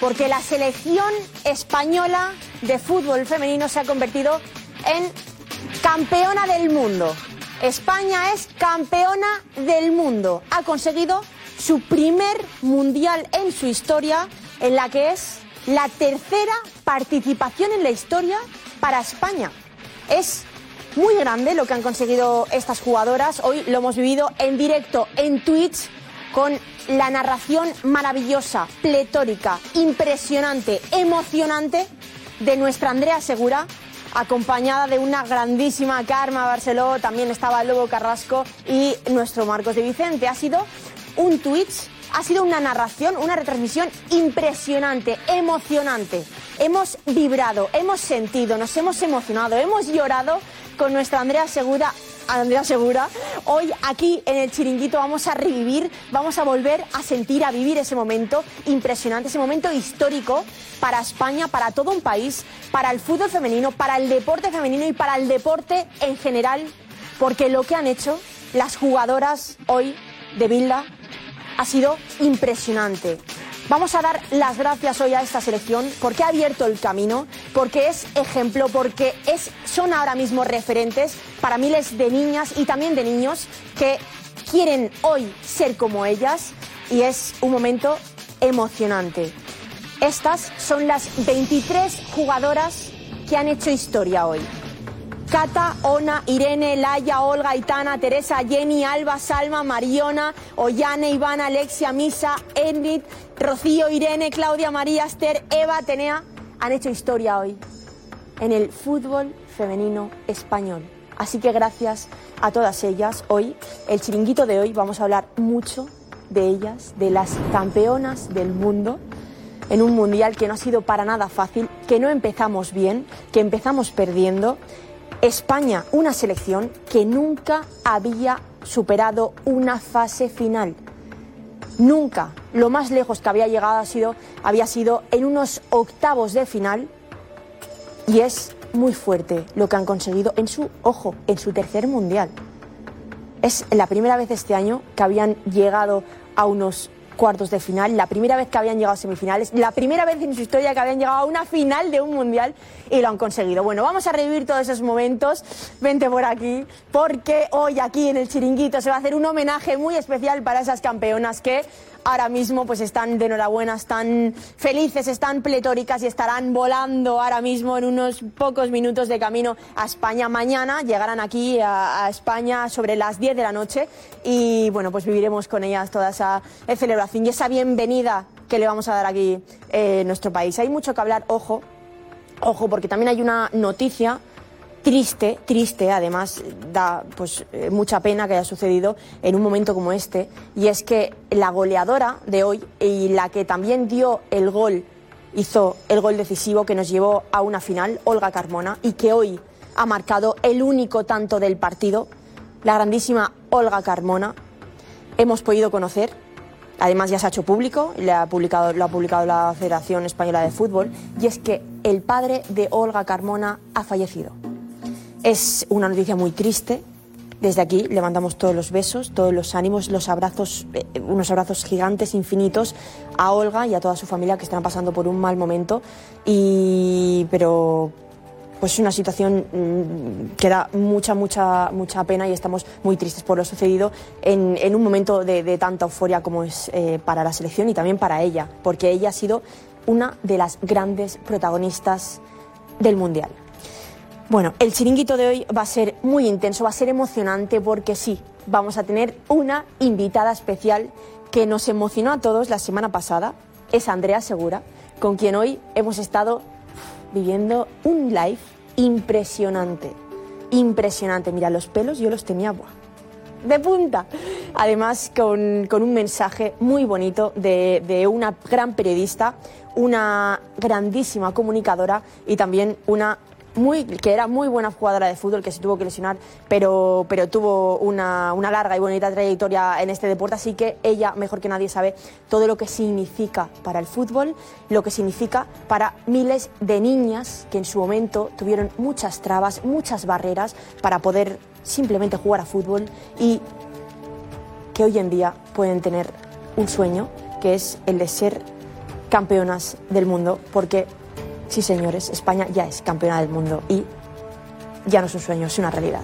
porque la selección española de fútbol femenino se ha convertido en campeona del mundo. España es campeona del mundo. Ha conseguido su primer mundial en su historia, en la que es la tercera participación en la historia para España. Es muy grande lo que han conseguido estas jugadoras. Hoy lo hemos vivido en directo en Twitch con la narración maravillosa, pletórica, impresionante, emocionante de nuestra Andrea Segura, acompañada de una grandísima Karma Barceló, también estaba Lobo Carrasco y nuestro Marcos de Vicente. Ha sido un Twitch, ha sido una narración, una retransmisión impresionante, emocionante. Hemos vibrado, hemos sentido, nos hemos emocionado, hemos llorado con nuestra Andrea Segura Andrea Segura. Hoy aquí en el chiringuito vamos a revivir, vamos a volver a sentir, a vivir ese momento impresionante, ese momento histórico para España, para todo un país, para el fútbol femenino, para el deporte femenino y para el deporte en general, porque lo que han hecho las jugadoras hoy de Bilda ha sido impresionante. Vamos a dar las gracias hoy a esta selección porque ha abierto el camino, porque es ejemplo, porque es, son ahora mismo referentes para miles de niñas y también de niños que quieren hoy ser como ellas y es un momento emocionante. Estas son las 23 jugadoras que han hecho historia hoy. Cata, Ona, Irene, Laia, Olga, Itana, Teresa, Jenny, Alba, Salma, Mariona, Ollane, Ivana, Alexia, Misa, Enrit, Rocío, Irene, Claudia, María, Esther, Eva, Atenea han hecho historia hoy en el fútbol femenino español. Así que gracias a todas ellas. Hoy, el chiringuito de hoy, vamos a hablar mucho de ellas, de las campeonas del mundo en un mundial que no ha sido para nada fácil, que no empezamos bien, que empezamos perdiendo. España, una selección que nunca había superado una fase final. Nunca. Lo más lejos que había llegado ha sido, había sido en unos octavos de final y es muy fuerte lo que han conseguido en su, ojo, en su tercer mundial. Es la primera vez este año que habían llegado a unos cuartos de final, la primera vez que habían llegado a semifinales, la primera vez en su historia que habían llegado a una final de un mundial y lo han conseguido. Bueno, vamos a revivir todos esos momentos. Vente por aquí, porque hoy aquí en el chiringuito se va a hacer un homenaje muy especial para esas campeonas que ahora mismo pues están de enhorabuena, están felices, están pletóricas y estarán volando ahora mismo en unos pocos minutos de camino a España. Mañana llegarán aquí a, España sobre las 10 de la noche y bueno, pues viviremos con ellas toda esa celebración y esa bienvenida que le vamos a dar aquí eh, nuestro país. Hay mucho que hablar, ojo, ojo, porque también hay una noticia triste, triste, además da pues eh, mucha pena que haya sucedido en un momento como este, y es que la goleadora de hoy y la que también dio el gol, hizo el gol decisivo que nos llevó a una final, Olga Carmona, y que hoy ha marcado el único tanto del partido, la grandísima Olga Carmona, hemos podido conocer. Además ya se ha hecho público, publicado, lo ha publicado la Federación Española de Fútbol, y es que el padre de Olga Carmona ha fallecido. Es una noticia muy triste. Desde aquí le mandamos todos los besos, todos los ánimos, los abrazos, eh, unos abrazos gigantes, infinitos a Olga y a toda su familia que están pasando por un mal momento. Y pero pues es una situación mm, que da mucha, mucha, mucha pena y estamos muy tristes por lo sucedido en, un momento de, de tanta euforia como es eh, para la selección y también para ella, porque ella ha sido una de las grandes protagonistas del Mundial. Bueno, el chiringuito de hoy va a ser muy intenso, va a ser emocionante porque sí, vamos a tener una invitada especial que nos emocionó a todos la semana pasada, es Andrea Segura, con quien hoy hemos estado viviendo un live impresionante, impresionante. Mira, los pelos yo los tenía, buah, de punta. Además, con, con un mensaje muy bonito de, de una gran periodista, una grandísima comunicadora y también una que era muy buena jugadora de fútbol, que se tuvo que lesionar, pero, pero tuvo una, una larga y bonita trayectoria en este deporte, así que ella, mejor que nadie, sabe todo lo que significa para el fútbol, lo que significa para miles de niñas que en su momento tuvieron muchas trabas, muchas barreras para poder simplemente jugar a fútbol y que hoy en día pueden tener un sueño, que es el de ser campeonas del mundo, porque Sí, señores, España ya es campeona del mundo y ya no es un sueño, es una realidad.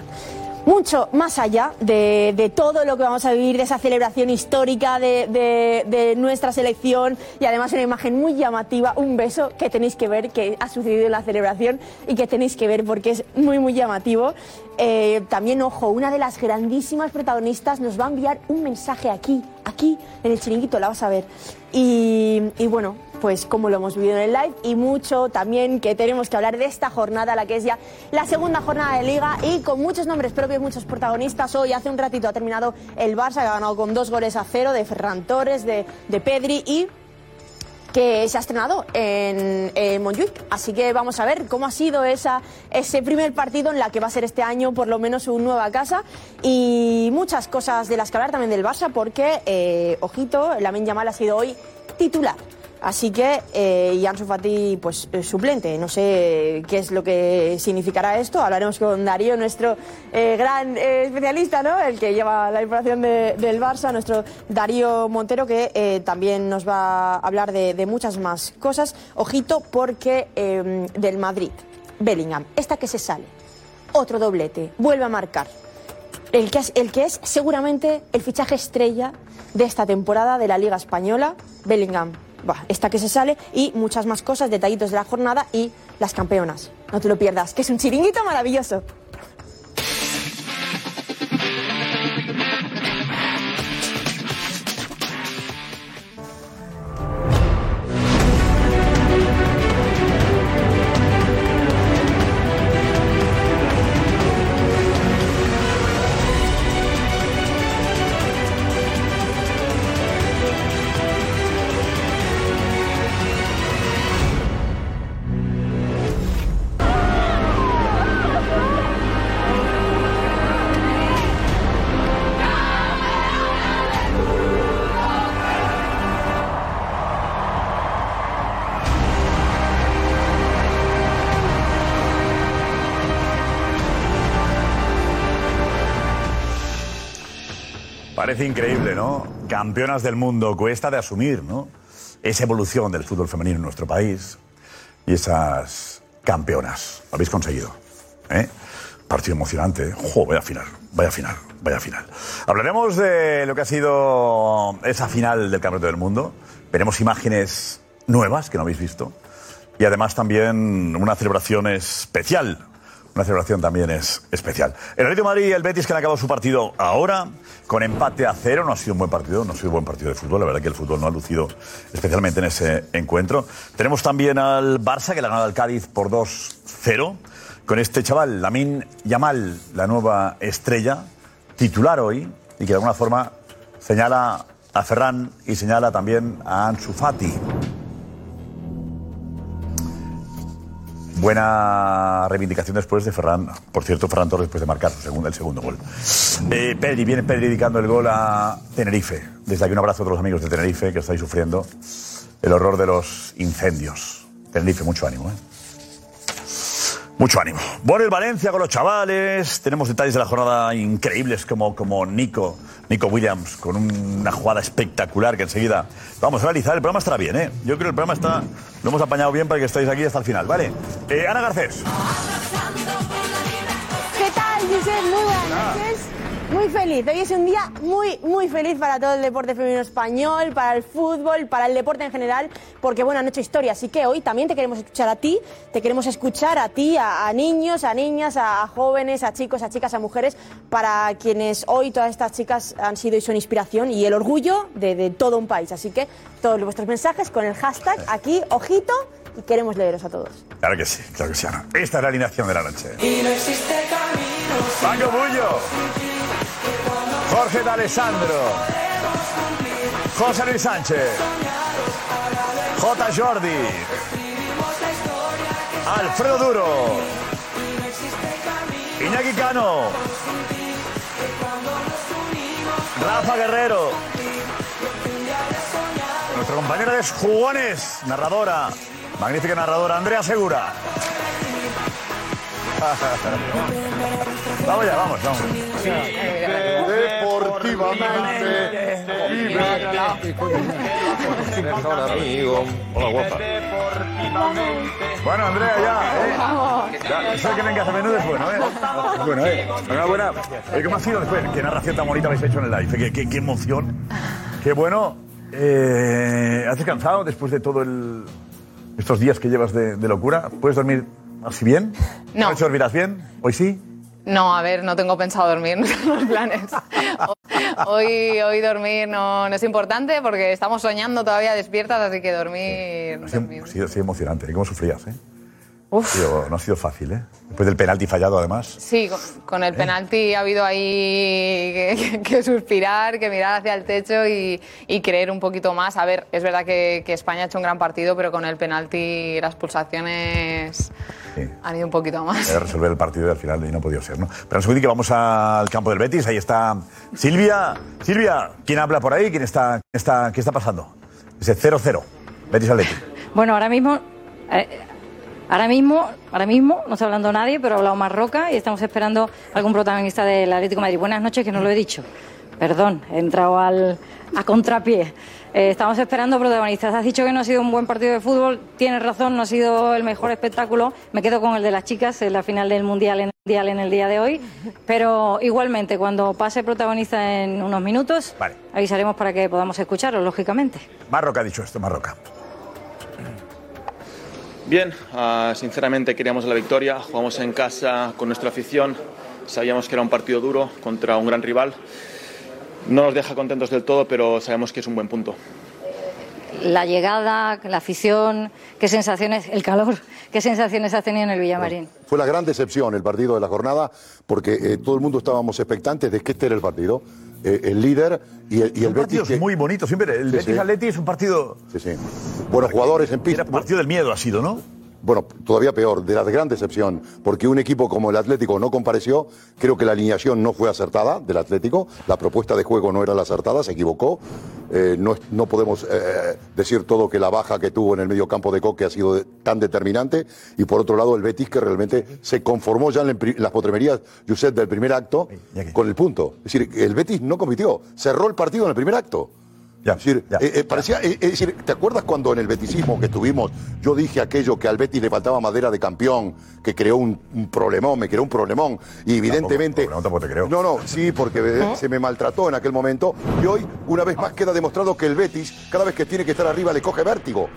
Mucho más allá de, de todo lo que vamos a vivir, de esa celebración histórica de, de- de nuestra selección y además una imagen muy llamativa, un beso que tenéis que ver que ha sucedido en la celebración y que tenéis que ver porque es muy, muy llamativo. Eh, también, ojo, una de las grandísimas protagonistas nos va a enviar un mensaje aquí, aquí, en el chiringuito, la vas a ver. Y, y bueno, pues como lo hemos vivido en el live y mucho también que tenemos que hablar de esta jornada, la que es ya la segunda jornada de liga y con muchos nombres propios, muchos protagonistas. Hoy hace un ratito ha terminado el Barça, que ha ganado con dos goles a cero de Ferran Torres, de, Pedri y que se ha estrenado en, en. Así que vamos a ver cómo ha sido esa, ese primer partido en la que va a ser este año por lo menos su nueva casa y muchas cosas de las que hablar también del Barça porque, eh, ojito, Lamin Yamal ha sido hoy titular. Así que, eh, Fati, pues eh, suplente. No sé qué es lo que significará esto. Hablaremos con Darío, nuestro eh, gran eh, especialista, ¿no? El que lleva la información de- del Barça, nuestro Darío Montero, que también nos va a hablar de, muchas más cosas. Ojito, porque eh, del Madrid, Bellingham, esta que se sale, otro doblete, vuelve a marcar el que, es, el que es seguramente el fichaje estrella de esta temporada de la Liga Española, Bellingham. Esta que se sale y muchas más cosas, detallitos de la jornada y las campeonas. No te lo pierdas, que es un chiringuito maravilloso. Parece increíble, ¿no? Campeonas del mundo, cuesta de asumir, ¿no? Esa evolución del fútbol femenino en nuestro país y esas campeonas. Lo habéis conseguido, ¿eh? Partido emocionante, ¿eh? ¡Jo, vaya final, vaya final, vaya final! Hablaremos de lo que ha sido esa final del Campeonato del Mundo. Veremos imágenes nuevas que no habéis visto. Y además también una celebración especial. Una celebración también es especial. El Atlético de Madrid y el Betis que han acabado su partido ahora con empate a cero. No ha sido un buen partido, no ha sido un buen partido de fútbol. La verdad que el fútbol no ha lucido especialmente en ese encuentro. Tenemos también al Barça que le ha ganado al Cádiz por 2-0. Con este chaval, Lamin Yamal, la nueva estrella, titular hoy y que de alguna forma señala a Ferran y señala también a Ansu Fati. Buena reivindicación después de Ferran. Por cierto, Ferran Torres después de marcar su segundo, el segundo gol. Eh, Pedri, viene Pedri dedicando el gol a Tenerife. Desde aquí un abrazo a todos los amigos de Tenerife que estáis sufriendo el horror de los incendios. Tenerife, mucho ánimo, ¿eh? Mucho ánimo. Bueno, el Valencia con los chavales. Tenemos detalles de la jornada increíbles como, como Nico, Nico Williams con una jugada espectacular que enseguida vamos a analizar. El programa estará bien, ¿eh? Yo creo que el programa está, lo hemos apañado bien para que estéis aquí hasta el final, ¿vale? Eh, Ana Garcés. ¿Qué tal, Josep? Muy buenas. Muy feliz. Hoy es un día muy, muy feliz para todo el deporte femenino español, para el fútbol, para el deporte en general, porque bueno, han hecho historia. Así que hoy también te queremos escuchar a ti, te queremos escuchar a ti, a, a niños, a niñas, a, a jóvenes, a chicos, a chicas, a mujeres, para quienes hoy todas estas chicas han sido y son inspiración y el orgullo de, de todo un país. Así que todos vuestros mensajes con el hashtag aquí, ojito, y queremos leeros a todos. Claro que sí, claro que sí, Ana. Esta es la alineación de la noche. Y no existe camino ¡Paco Bullo! Jorge D'Alessandro. José Luis Sánchez. J. Jordi. Alfredo Duro. Iñaki Cano. Rafa Guerrero. Nuestra compañera de jugones, narradora, magnífica narradora, Andrea Segura. vamos ya, vamos, vamos. Hola, guapa. Bueno, Andrea, ya. ¿eh? Ya, de que vengas a menudo es bueno, ¿eh? Bueno, ¿eh? Enhorabuena. Oye, ¿Cómo ha sido después? Qué narración tan bonita habéis hecho en el live. Qué, qué- qué emoción. Qué bueno. Eh, ¿Has descansado después de todo el... estos días que llevas de, de locura? ¿Puedes dormir así bien? No. ¿Hoy dormirás bien? ¿Hoy sí? No, a ver, no tengo pensado dormir, no son los planes. Hoy, hoy dormir no, no es importante porque estamos soñando todavía despiertas, así que dormir... Ha sido, ha sido- ha sido emocionante. ¿Y cómo sufrías, eh? Uf. Sido- no ha sido fácil, ¿eh? Después del penalti fallado, además. Sí, con, con el penalti ha habido ahí que, que suspirar, que mirar hacia el techo y, y creer un poquito más. A ver, es verdad que, que España ha hecho un gran partido, pero con el penalti las pulsaciones han ido un poquito más. Era resolver el partido y al final y no ha podido ser, ¿no? Pero segundo que vamos al campo del Betis. Ahí está Silvia. Silvia, ¿quién habla por ahí? ¿Quién está, quién está, ¿Qué está pasando? Ese 0-0. Betis Atleti. Bueno, ahora mismo, eh, ahora mismo, ahora mismo no está hablando nadie, pero ha hablado Marroca y estamos esperando algún protagonista del Atlético de Madrid. Buenas noches, que no lo he dicho. Perdón, he entrado al, a contrapié. Eh, estamos esperando protagonistas. Has dicho que no ha sido un buen partido de fútbol. Tienes razón, no ha sido el mejor espectáculo. Me quedo con el de las chicas en la final del Mundial en, mundial en el día de hoy. Pero igualmente, cuando pase protagonista en unos minutos, avisaremos para que podamos escucharlo, lógicamente. Marroca ha dicho esto, Marroca. Bien, ah, sinceramente queríamos la victoria, jugamos en casa con nuestra afición, sabíamos que era un partido duro contra un gran rival. No nos deja contentos del todo, pero sabemos que es un buen punto. La llegada, la afición, qué sensaciones, el calor, qué sensaciones has tenido en el Villamarín. Fue la gran decepción el partido de la jornada porque eh, todo el mundo estábamos expectantes de que este era el partido. Eh, el líder y el, y el Betis. que- muy bonito. Siempre el Sí, Betis sí. Atleti es un partido... Sí, sí. Buenos jugadores en pista. Era partido del miedo ha sido, ¿no? Bueno, todavía peor, de la gran decepción, porque un equipo como el Atlético no compareció, creo que la alineación no fue acertada del Atlético, la propuesta de juego no era la acertada, se equivocó. Eh, no, no podemos eh, decir todo que la baja que tuvo en el medio campo de Coque ha sido de- tan determinante, y por otro lado el Betis que realmente se conformó ya en el las potremerías, Josep, del primer acto con el punto. Es decir, el Betis no compitió, cerró el partido en el primer acto. Es decir, eh, eh, parecía, eh, es decir, ¿te acuerdas cuando en el beticismo que tuvimos yo dije aquello que al Betis le faltaba madera de campeón, que creó un, un problemón, me creó un problemón y evidentemente No, no, sí, porque eh, se me maltrató en aquel momento y hoy una vez más queda demostrado que el Betis cada vez que tiene que estar arriba le coge vértigo.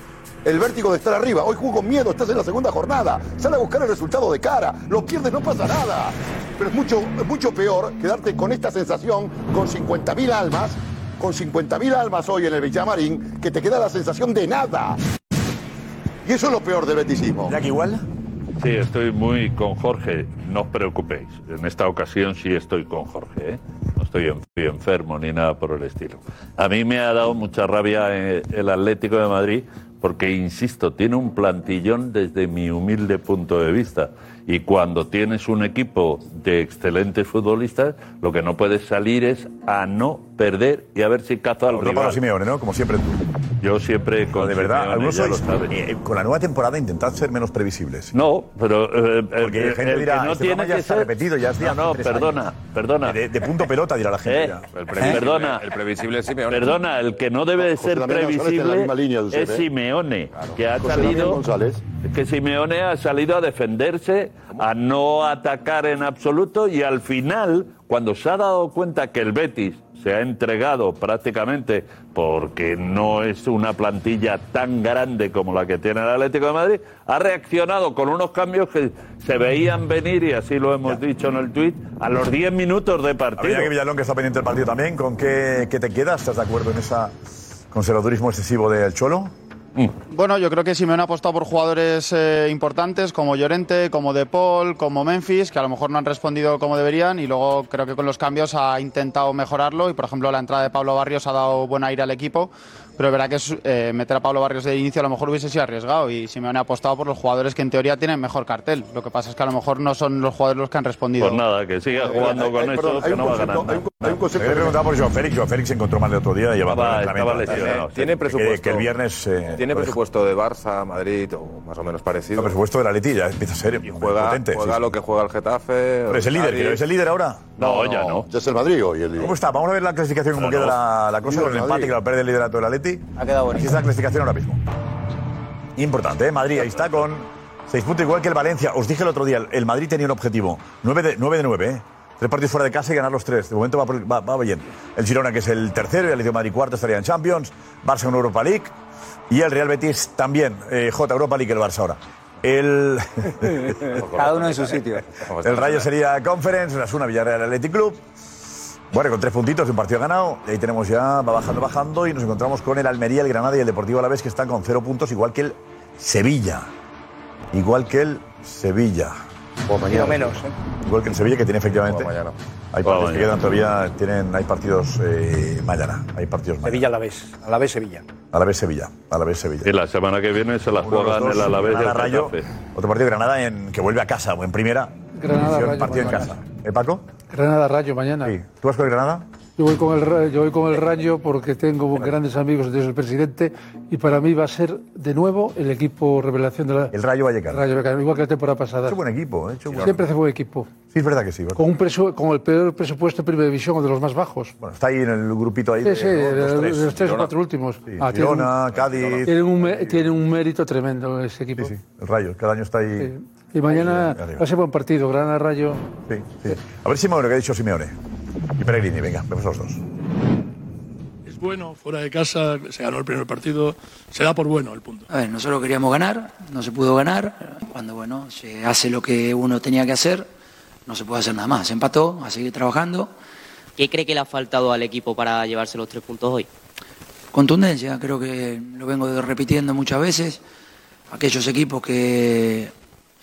El vértigo de estar arriba. Hoy jugó miedo, estás en la segunda jornada. Sale a buscar el resultado de cara. Lo pierdes, no pasa nada. Pero es mucho, es mucho peor quedarte con esta sensación, con 50.000 almas, con 50.000 almas hoy en el Villamarín, que te queda la sensación de nada. Y eso es lo peor del betisismo. ¿Ya que igual? Sí, estoy muy con Jorge. No os preocupéis. En esta ocasión sí estoy con Jorge. ¿eh? No estoy enfermo ni nada por el estilo. A mí me ha dado mucha rabia eh, el Atlético de Madrid porque, insisto, tiene un plantillón desde mi humilde punto de vista. Y cuando tienes un equipo de excelentes futbolistas, lo que no puedes salir es a no perder y a ver si caza al Otro rival. para Simeone, ¿no? Como siempre tú. Yo siempre con de verdad, Simeone, algunos ya lo sois, sabes. eh, con la nueva temporada intentad ser menos previsibles. No, pero eh, Porque eh, la gente el dirá, que no este tiene programa ya que está ser repetido, ya es de No, hace no, tres perdona, años. perdona. De, de punto pelota dirá la gente Eh, ya. el Perdona. El previsible es Simeone. Perdona, el que no debe de José ser Damián González está en la previsible misma línea, Josep, es ¿eh? Simeone, que ha José Damián salido González. que Simeone ha salido a defenderse, a no atacar en absoluto y al final, cuando se ha dado cuenta que el Betis se ha entregado prácticamente porque no es una plantilla tan grande como la que tiene el Atlético de Madrid, ha reaccionado con unos cambios que se veían venir, y así lo hemos dicho en el tuit, a los 10 minutos de partido. Habría que Villalón, que está pendiente del partido también, ¿con qué, qué te quedas? ¿Estás de acuerdo en ese conservadurismo excesivo del Cholo? Bueno, yo creo que Simeone ha apostado por jugadores eh, importantes como Llorente, como De Paul, como Memphis, que a lo mejor no han respondido como deberían y luego creo que con los cambios ha intentado mejorarlo y por ejemplo la entrada de Pablo Barrios ha dado buen aire al equipo, pero es verdad que es, eh, meter a Pablo Barrios de inicio a lo mejor hubiese sido arriesgado y Simeone ha apostado por los jugadores que en teoría tienen mejor cartel. Lo que pasa es que a lo mejor no son los jugadores los que han respondido. Pues nada, que siga jugando con eso, que no va a ganar nada. Le he preguntado por Joao Félix. Joao Félix se encontró mal el otro día y llevaba lesionado. Tiene presupuesto. Que, que el viernes. eh, Tiene pues, presupuesto de Barça, Madrid o más o menos parecido. El presupuesto de la Letilla empieza a ser Juega, potente. juega sí, lo sí. que juega el Getafe. Pero es el líder, pero es el líder ahora. No, ya no. Ya es el Madrid hoy el líder. ¿Cómo está? Vamos a ver la clasificación, cómo queda la, cosa con el empate que a perder el liderato del Atleti. Ha quedado bonito. Así está la clasificación ahora mismo. Importante, ¿eh? Madrid ahí está con seis puntos, igual que el Valencia. Os dije el otro día, el Madrid tenía un objetivo. 9 de 9, de 9 ¿eh? Tres partidos fuera de casa y ganar los tres. De momento va, va- va bien. El Girona, que es el tercero, y el Atlético de Madrid cuarto, estaría en Champions. Barça en Europa League. Y el Real Betis también. Eh, J, Europa League, el Barça ahora. El, Cada uno en su sitio. el Rayo sería Conference, una Villarreal Athletic Club. Bueno, con tres puntitos, un partido ganado. Y ahí tenemos ya, va bajando, bajando. Y nos encontramos con el Almería, el Granada y el Deportivo Alavés, que están con cero puntos, igual que el Sevilla. Igual que el Sevilla. O mañana. menos. ¿eh? Igual que el Sevilla, que tiene efectivamente. Mañana. Hay partidos que quedan todavía. Tienen, hay partidos eh, mañana. Hay partidos mañana. Sevilla a la vez. A la vez Sevilla. Alavés Sevilla. Alavés Sevilla. Y la semana que viene se la de juegan el Alavés y el Rayo. Otro partido de Granada en, que vuelve a casa o en primera. Granada, Rayo, partido en casa. ¿Eh, Paco? Granada Rayo mañana. Sí. ¿Tú vas con el Granada? Yo voy con el Ra- yo voy con el Rayo porque tengo grandes amigos ellos el presidente y para mí va a ser de nuevo el equipo revelación de la El Rayo Vallecano. Rayo Vallecano, igual que la temporada pasada. Ha hecho buen equipo, ¿eh? Ha hecho buen- Siempre hace buen equipo. Sí, es verdad que sí. ¿verdad? Con un presu- con el peor presupuesto de primera división o de los más bajos. Bueno, está ahí en el grupito ahí. Sí, de, sí, de, Los tres. los tres o cuatro últimos. Sí, un- Girona, Cádiz. Tienen un, tienen un mérito tremendo ese equipo. Sí, sí, el Rayo. Cada año está ahí. Sí. Y mañana va a ser buen partido, Granada Rayo. Sí, sí. A ver Simeone, que ha dicho Simeone. Y Pellegrini, venga, vemos los dos. Es bueno, fuera de casa, se ganó el primer partido, se da por bueno el punto. A ver, nosotros queríamos ganar, no se pudo ganar. Cuando bueno, se hace lo que uno tenía que hacer, no se puede hacer nada más. Se empató, a seguir trabajando. ¿Qué cree que le ha faltado al equipo para llevarse los tres puntos hoy? Contundencia, creo que lo vengo repitiendo muchas veces. Aquellos equipos que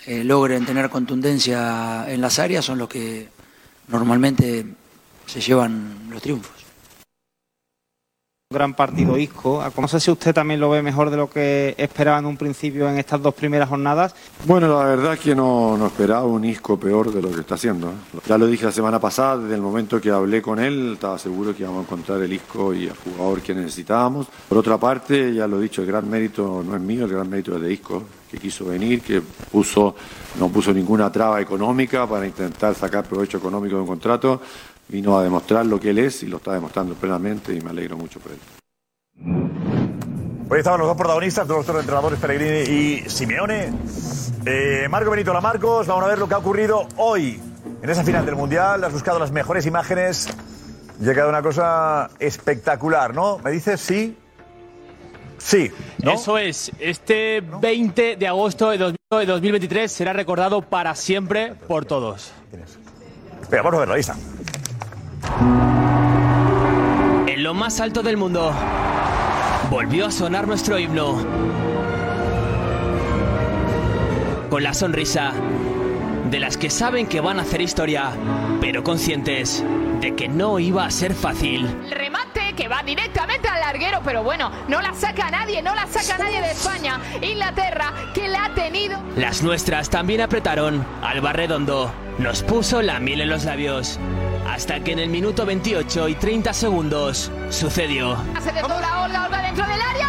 eh, logren tener contundencia en las áreas son los que normalmente se llevan los triunfos. Gran partido Isco. No sé si usted también lo ve mejor de lo que esperaba en un principio en estas dos primeras jornadas. Bueno, la verdad es que no, no esperaba un Isco peor de lo que está haciendo. ¿eh? Ya lo dije la semana pasada, desde el momento que hablé con él, estaba seguro que íbamos a encontrar el Isco y el jugador que necesitábamos. Por otra parte, ya lo he dicho, el gran mérito no es mío, el gran mérito es de Isco, que quiso venir, que puso, no puso ninguna traba económica para intentar sacar provecho económico de un contrato. Vino a demostrar lo que él es y lo está demostrando plenamente y me alegro mucho por él. Hoy estaban los dos protagonistas, los dos entrenadores, Pellegrini y Simeone. Eh, Marco Benito Lamarcos, vamos a ver lo que ha ocurrido hoy en esa final del Mundial. Has buscado las mejores imágenes y ha quedado una cosa espectacular, ¿no? ¿Me dices sí? Sí, ¿no? Eso es. Este 20 de agosto de 2000 de 2023 será recordado para siempre por todos. Venga, vamos a verlo, ahí está. En lo más alto del mundo, volvió a sonar nuestro himno. Con la sonrisa de las que saben que van a hacer historia, pero conscientes de que no iba a ser fácil. El remate que va directamente al larguero, pero bueno, no la saca nadie, no la saca nadie de España. Inglaterra, que la ha tenido. Las nuestras también apretaron. Alba Redondo nos puso la miel en los labios. Hasta que en el minuto 28 y 30 segundos sucedió. Se desdobla Olga, Olga dentro del área.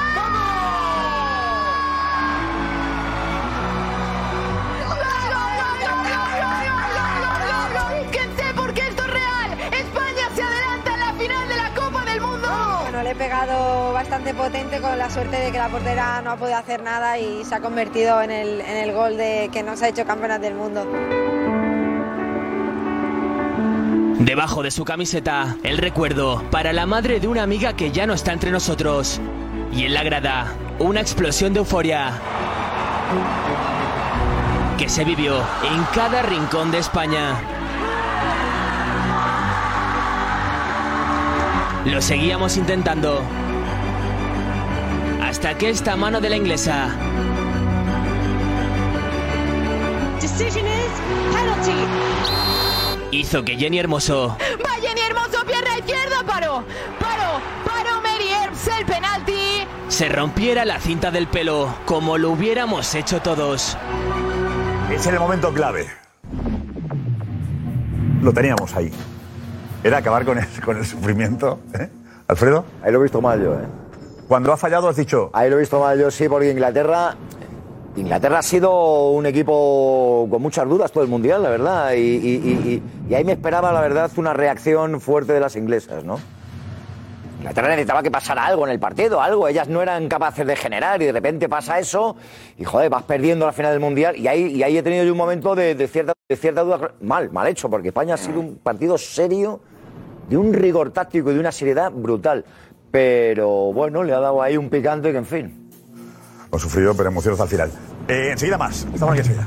Fíjense porque esto es real. España se adelanta en la final de la Copa del Mundo. Bueno, le he pegado bastante potente con la suerte de que la portera no ha podido hacer nada y se ha convertido en el, en el gol de que nos ha hecho campeonas del mundo. Debajo de su camiseta, el recuerdo para la madre de una amiga que ya no está entre nosotros. Y en la grada, una explosión de euforia que se vivió en cada rincón de España. Lo seguíamos intentando hasta que esta mano de la inglesa Decision is penalty. Hizo que Jenny Hermoso Va Jenny Hermoso, pierna izquierda, paró, paró, paró Mary Earps el penalti. se rompiera la cinta del pelo, como lo hubiéramos hecho todos. Ese era el momento clave. Lo teníamos ahí. Era acabar con el, con el sufrimiento. ¿eh? ¿Alfredo? Ahí lo he visto mal yo, ¿eh? Cuando ha fallado has dicho... Ahí lo he visto mal yo, sí, porque Inglaterra... Inglaterra ha sido un equipo con muchas dudas todo el mundial, la verdad. Y, ahí me esperaba, la verdad, una reacción fuerte de las inglesas, ¿no? Inglaterra necesitaba que pasara algo en el partido, algo. Ellas no eran capaces de generar y de repente pasa eso y, joder, vas perdiendo la final del mundial. Y ahí, he tenido yo un momento de, de cierta, de cierta duda. Mal, mal hecho, porque España ha sido un partido serio, de un rigor táctico y de una seriedad brutal. Pero bueno, le ha dado ahí un picante que, en fin. Hemos sufrido, pero emociones al final. Eh, enseguida más. Estamos aquí enseguida.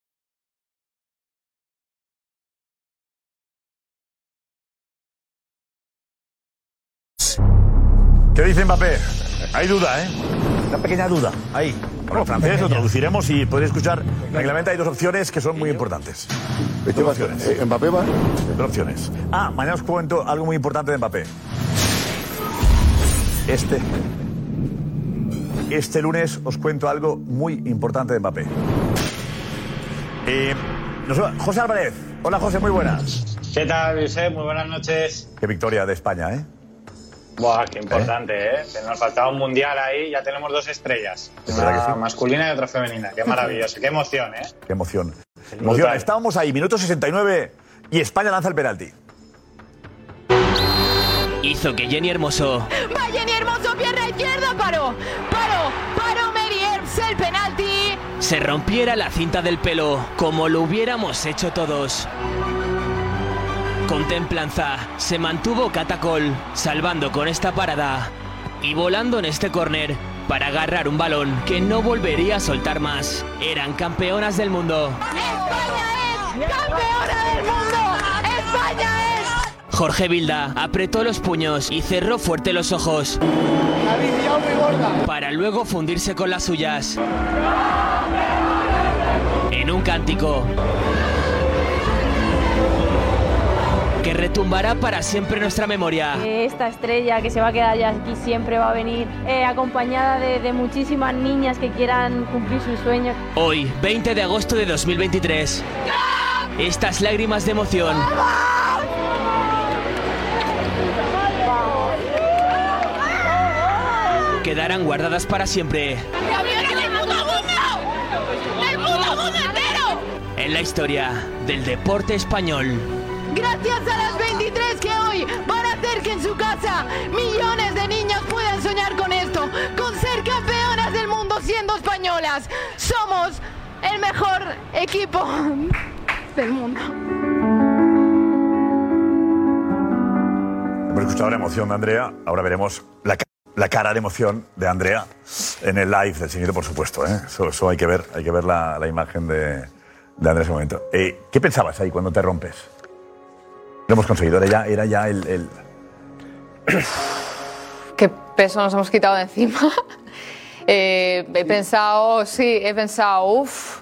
¿Qué dice Mbappé? Hay duda, ¿eh? Una pequeña duda. Ahí. El francés lo traduciremos y podéis escuchar. Tranquilamente hay dos opciones que son muy importantes. Dos opciones. Eh, ¿Mbappé va? Dos opciones. Ah, mañana os cuento algo muy importante de Mbappé. Este. Este lunes os cuento algo muy importante de Mbappé. Eh, nos- José Álvarez. Hola José, muy buenas. ¿Qué tal, Josep? Muy buenas noches. Qué victoria de España, ¿eh? Buah, qué importante, ¿eh? Que Nos faltaba un mundial ahí, ya tenemos dos estrellas. Es verdad Una sí. masculina y otra femenina. Qué maravilloso, qué emoción, ¿eh? Qué emoción. Emoción. Estábamos ahí, minuto 69 y España lanza el penalti. Hizo que Jenny Hermoso Va Jenny Hermoso, pierna izquierda, paró, paró, paró Mary Earps el penalti. se rompiera la cinta del pelo, como lo hubiéramos hecho todos. Con templanza, se mantuvo Catacol, salvando con esta parada y volando en este córner para agarrar un balón que no volvería a soltar más. Eran campeonas del mundo. ¡Campeona del mundo! ¡España es! Jorge Vilda apretó los puños y cerró fuerte los ojos para luego fundirse con las suyas. En un cántico que retumbará para siempre en nuestra memoria. esta estrella que se va a quedar ya aquí siempre va a venir eh, acompañada de, de muchísimas niñas que quieran cumplir sus sueños. Hoy, 20 de agosto de 2023. Estas lágrimas de emoción quedarán guardadas para siempre. ¡Del mundo, mundo entero! en la historia del deporte español. Gracias a las 23 que hoy van a hacer que en su casa millones de niñas puedan soñar con esto, con ser campeonas del mundo siendo españolas. Somos el mejor equipo del mundo. Hemos escuchado la emoción de Andrea, ahora veremos la, ca- la cara de emoción de Andrea en el live del siguiente, por supuesto. ¿eh? Eso, hay que ver, hay que ver la, imagen de, de Andrea en ese momento. Eh, ¿Qué pensabas ahí cuando te rompes? Lo hemos conseguido, era ya, era ya el, el- qué peso nos hemos quitado de encima. Eh, he pensado, sí, he pensado, uff,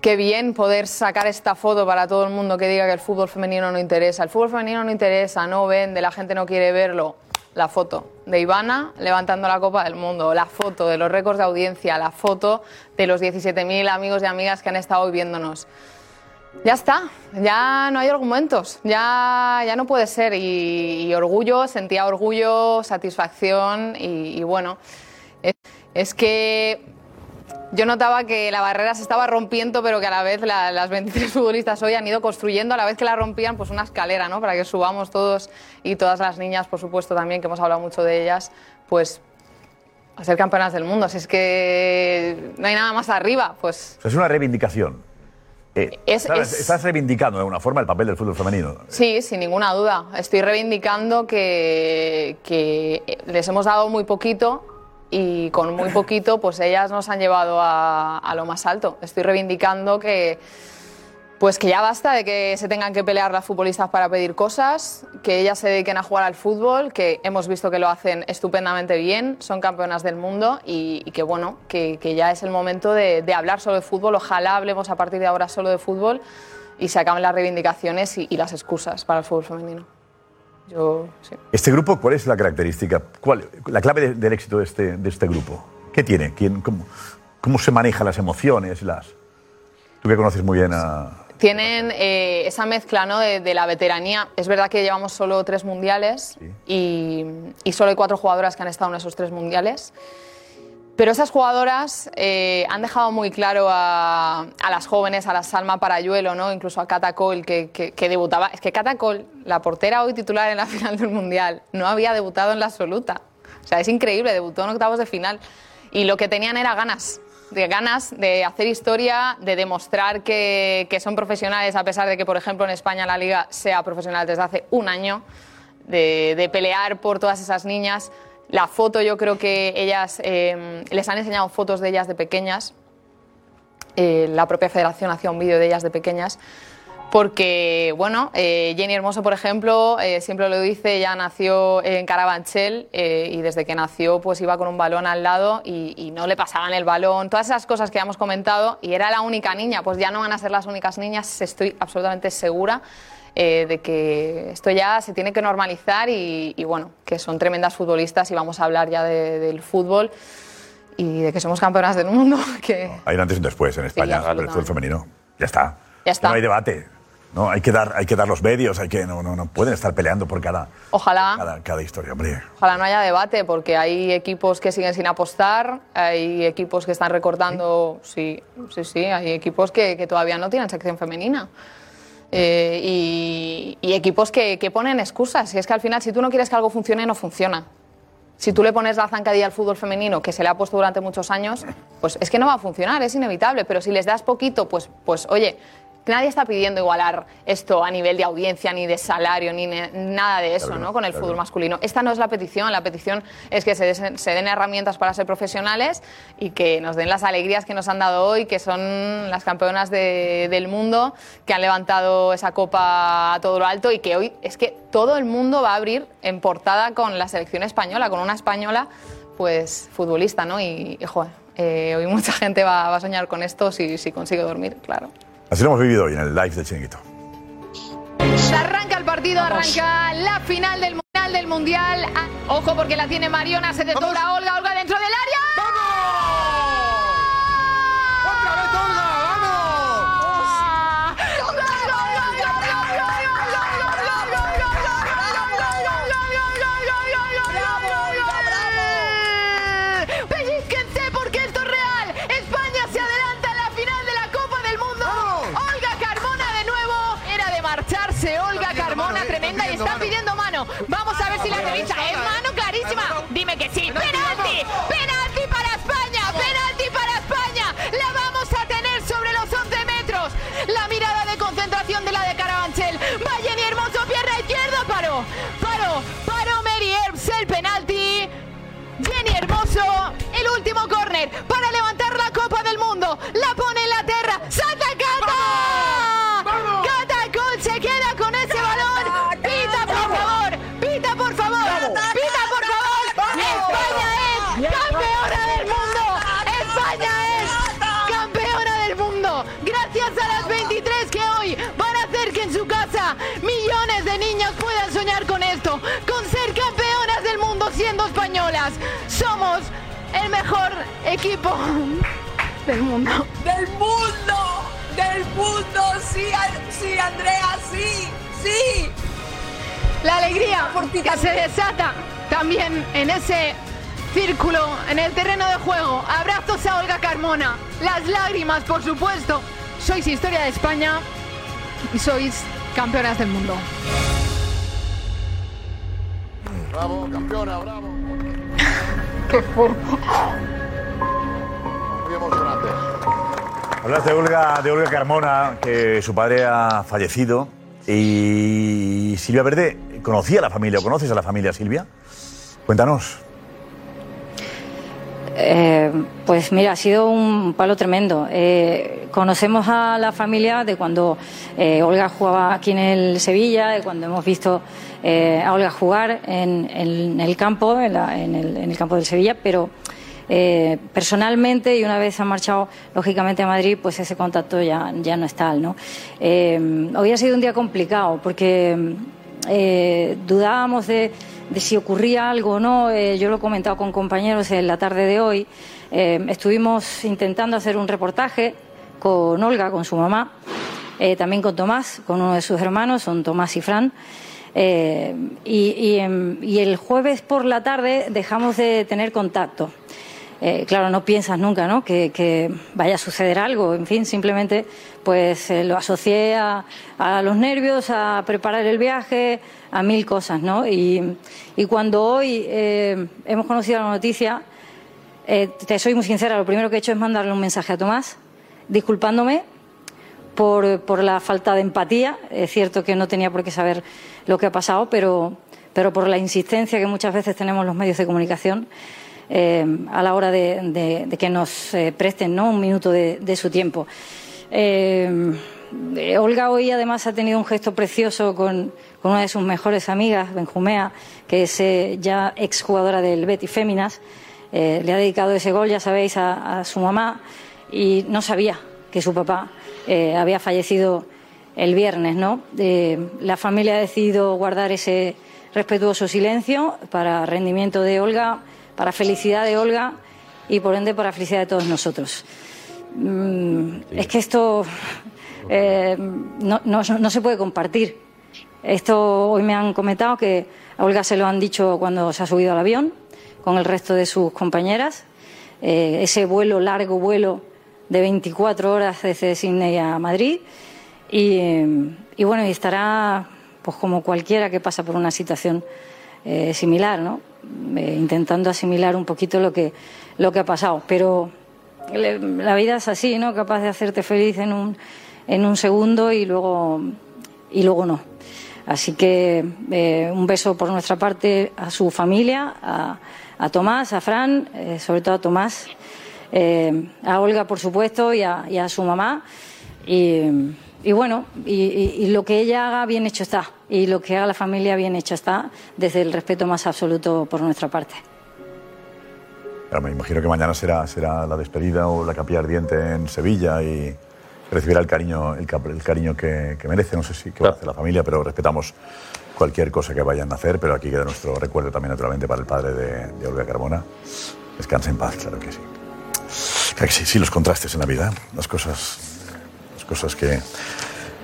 qué bien poder sacar esta foto para todo el mundo que diga que el fútbol femenino no interesa. El fútbol femenino no interesa, no vende, la gente no quiere verlo. La foto de Ivana levantando la Copa del Mundo, la foto de los récords de audiencia, la foto de los 17.000 amigos y amigas que han estado viéndonos. Ya está, ya no hay argumentos, ya, ya no puede ser. Y, y orgullo, sentía orgullo, satisfacción y, y bueno, es, es que yo notaba que la barrera se estaba rompiendo, pero que a la vez la- las 23 futbolistas hoy han ido construyendo, a la vez que la rompían, pues una escalera, ¿no? Para que subamos todos y todas las niñas, por supuesto, también, que hemos hablado mucho de ellas, pues a ser campeonas del mundo. Si es que no hay nada más arriba, pues es una reivindicación. Eh, Es- ¿sabes? es- Estás reivindicando de alguna forma el papel del fútbol femenino. Sí, sin ninguna duda. Estoy reivindicando que, que les hemos dado muy poquito y con muy poquito pues ellas nos han llevado a, a lo más alto. Estoy reivindicando que pues que ya basta de que se tengan que pelear las futbolistas para pedir cosas, que ellas se dediquen a jugar al fútbol, que hemos visto que lo hacen estupendamente bien, son campeonas del mundo y, y que bueno, que, que ya es el momento de, de hablar solo de fútbol. Ojalá hablemos a partir de ahora solo de fútbol y se acaben las reivindicaciones y, y las excusas para el fútbol femenino. Yo, sí. Este grupo, ¿cuál es la característica? ¿Cuál, la clave de- del éxito de este, de este grupo? ¿Qué tiene? ¿Quién, cómo, ¿Cómo se manejan las emociones? Las... Tú que conoces muy bien a... Tienen eh, esa mezcla ¿no? de, de la veteranía. Es verdad que llevamos solo tres mundiales y, y solo hay cuatro jugadoras que han estado en esos tres mundiales. Pero esas jugadoras eh, han dejado muy claro a, a las jóvenes, a la Salma Parayuelo, ¿no? incluso a Cata Cole, que, que- que debutaba. Es que Cata Cole, la portera hoy titular en la final del Mundial, no había debutado en la absoluta. O sea, es increíble, debutó en octavos de final. Y lo que tenían era ganas, de ganas de hacer historia, de demostrar que, que son profesionales, a pesar de que, por ejemplo, en España la liga sea profesional desde hace un año de, de pelear por todas esas niñas. La foto, yo creo que ellas eh, les han enseñado fotos de ellas de pequeñas. Eh, la propia federación hacía un vídeo de ellas de pequeñas. Porque, bueno, eh, Jenny Hermoso, por ejemplo, eh, siempre lo dice, ella nació en Carabanchel eh, y desde que nació pues iba con un balón al lado y, y no le pasaban el balón, todas esas cosas que ya hemos comentado y era la única niña, pues ya no van a ser las únicas niñas, estoy absolutamente segura eh, de que esto ya se tiene que normalizar y, y, bueno, que son tremendas futbolistas y vamos a hablar ya de- del fútbol y de que somos campeonas del mundo, que Hay un antes y un después en España para el fútbol femenino. Ya está. Ya está. No hay debate. No, hay que dar, hay que dar los medios, hay que, no, no, no pueden estar peleando por cada, ojalá... cada, cada historia, hombre. Ojalá no haya debate, porque hay equipos que siguen sin apostar, hay equipos que están recortando. Sí, sí, sí, hay equipos que, que todavía no tienen sección femenina. Eh, y, y equipos que, que ponen excusas. Y es que al final, si tú no quieres que algo funcione, no funciona. Si tú le pones la zancadilla al fútbol femenino, que se le ha puesto durante muchos años, pues es que no va a funcionar, es inevitable. Pero si les das poquito, pues, pues oye, nadie está pidiendo igualar esto a nivel de audiencia, ni de salario, ni ne- nada de eso, Claro, ¿no? Con el claro. fútbol masculino. Esta no es la petición, la petición es que se, des- se den herramientas para ser profesionales y que nos den las alegrías que nos han dado hoy, que son las campeonas de- del mundo, que han levantado esa copa a todo lo alto y que hoy es que todo el mundo va a abrir en portada con la selección española, con una española, pues futbolista, ¿no? Y, y, joder, eh, hoy mucha gente va, va a soñar con esto si, si consigue dormir, claro. Así lo hemos vivido hoy en el live del Chiringuito. Arranca el partido, arranca la final del mundial del mundial. Ah, Ojo porque la tiene Mariona, se desdobla Olga, Olga dentro del área. El mejor equipo del mundo. ¡Del mundo! ¡Del mundo! Sí, sí, Andrea, sí, sí. La alegría que se desata también en ese círculo en el terreno de juego. Abrazos a Olga Carmona. Las lágrimas, por supuesto. Sois historia de España y sois campeonas del mundo. Bravo, campeona, bravo. Qué fuerte. Muy emocionante. Hablas de Olga, de Olga Carmona, que su padre ha fallecido. Y Silvia Verde, ¿conocía a la familia o conoces a la familia Silvia? Cuéntanos. Eh, pues mira, ha sido un palo tremendo. Eh, conocemos a la familia de cuando eh, Olga jugaba aquí en el Sevilla, de cuando hemos visto a Olga jugar en, el campo, en, el, campo del Sevilla, pero personalmente y una vez ha marchado lógicamente a Madrid, pues ese contacto ya, ya no es tal, ¿no? Hoy ha sido un día complicado porque dudábamos de, de si ocurría algo o no. Eh, yo lo he comentado con compañeros en la tarde de hoy. Eh, estuvimos intentando hacer un reportaje con Olga, con su mamá, eh, también con Tomás, con uno de sus hermanos, son Tomás y Fran. Y, y, y el jueves por la tarde dejamos de tener contacto. Eh, claro, no piensas nunca ¿no? Que, vaya a suceder algo. En fin, simplemente pues eh, lo asocié a, los nervios, a preparar el viaje, a mil cosas. ¿no? Y, y cuando hoy eh, hemos conocido la noticia, eh, te soy muy sincera, lo primero que he hecho es mandarle un mensaje a Tomás, disculpándome por, por la falta de empatía. Es cierto que no tenía por qué saber lo que ha pasado, pero, pero por la insistencia que muchas veces tenemos los medios de comunicación eh, a la hora de, que nos eh, presten ¿no? un minuto de, su tiempo. Eh, Olga hoy además ha tenido un gesto precioso con, una de sus mejores amigas, Benjumea, que es ya exjugadora del Betis Féminas. Le ha dedicado ese gol, ya sabéis, a, su mamá y no sabía que su papá había fallecido el viernes, ¿no? La familia ha decidido guardar ese respetuoso silencio para rendimiento de Olga, para felicidad de Olga y por ende para felicidad de todos nosotros. Mm, Es que esto eh, no, no- no se puede compartir. Esto hoy me han comentado que a Olga se lo han dicho cuando se ha subido al avión con el resto de sus compañeras. Eh, ese vuelo, largo vuelo de 24 horas desde Sydney a Madrid. Y, eh, y bueno, y estará pues como cualquiera que pasa por una situación eh, similar, ¿no? Eh, intentando asimilar un poquito lo que, lo que ha pasado. Pero le- la vida es así, ¿no? Capaz de hacerte feliz en un, en un segundo y luego, y luego no. Así que eh, un beso por nuestra parte a su familia, a, a Tomás, a Fran, sobre todo a Tomás, a Olga, por supuesto, y a, y a su mamá. Y, y bueno, y, lo que ella haga, bien hecho está. Y lo que haga la familia, bien hecho está, desde el respeto más absoluto por nuestra parte. Pero me imagino que mañana será, será la despedida o la capilla ardiente en Sevilla y recibirá el cariño, el, cariño que, merece. No sé si qué va a hacer la familia, pero respetamos cualquier cosa que vayan a hacer. Pero aquí queda nuestro recuerdo también, naturalmente, para el padre de, Olga Carmona. Descansa en paz, claro que sí. Claro que sí, sí, los contrastes en la vida, las cosas, cosas que...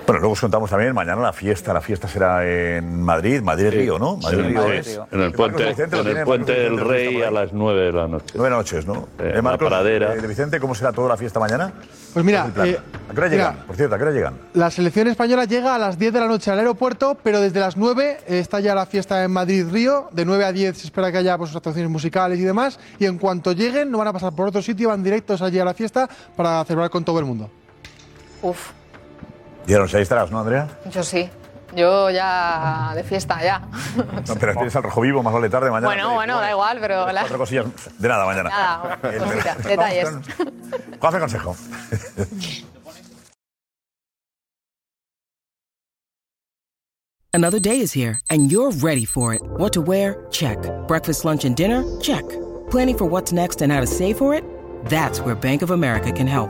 Bueno, luego os contamos también, mañana la fiesta, la fiesta será en Madrid, Madrid-Río, ¿no? Sí, Madrid-Río sí, es. En el puente, en el puente del Rey a las 9 de la noche. Nueve noches, ¿no? Eh, Eh, la pradera. eh, de Vicente, ¿cómo será toda la fiesta mañana? Pues mira, eh, ¿a qué hora mira, llegan? Por cierto, ¿a qué hora llegan? La selección española llega a las 10 de la noche al aeropuerto, pero desde las 9 está ya la fiesta en Madrid-Río. De 9 a 10 se espera que haya pues, actuaciones musicales y demás. Y en cuanto lleguen, no van a pasar por otro sitio, van directos allí a la fiesta para celebrar con todo el mundo. Uf, Dijeron, ahí estarás, ¿no, Andrea? yo sí. Yo ya de fiesta, ya. No, pero tienes al rojo vivo, más vale tarde mañana. Bueno, bueno, da igual, pero la- Cuatro cosillas. De nada, mañana. nada, El- detalles. con- Juanfe Consejo. Another day is here, and you're ready for it. What to wear? Check. Breakfast, lunch, and dinner? Check. Planning for what's next and how to save for it? That's where Bank of America can help.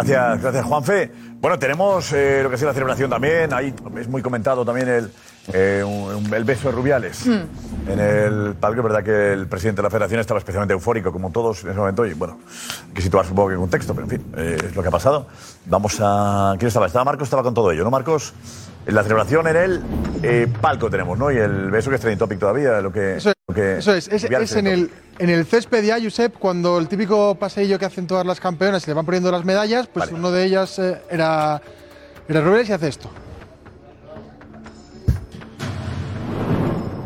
Gracias, gracias, Juanfe. Bueno, tenemos eh, lo que es la celebración también. Ahí es muy comentado también el, eh, un- el beso de Rubiales. En el palco, es verdad que el presidente de la federación estaba especialmente eufórico, como todos en ese momento, y bueno, hay que situarse un poco en contexto, pero en fin, eh, es lo que ha pasado. Vamos a. ¿Quién estaba? Estaba Marcos, estaba con todo ello, ¿no, Marcos? La celebración en el eh, palco tenemos, ¿no? Y el beso que es trending topic todavía, lo que. Eso es, lo que Eso es, es, Rubiales es en, el, en el césped ya, Josep, cuando el típico paseillo que hacen todas las campeonas y le van poniendo las medallas, pues uno de ellas eh, era, era Rubiales y hace esto.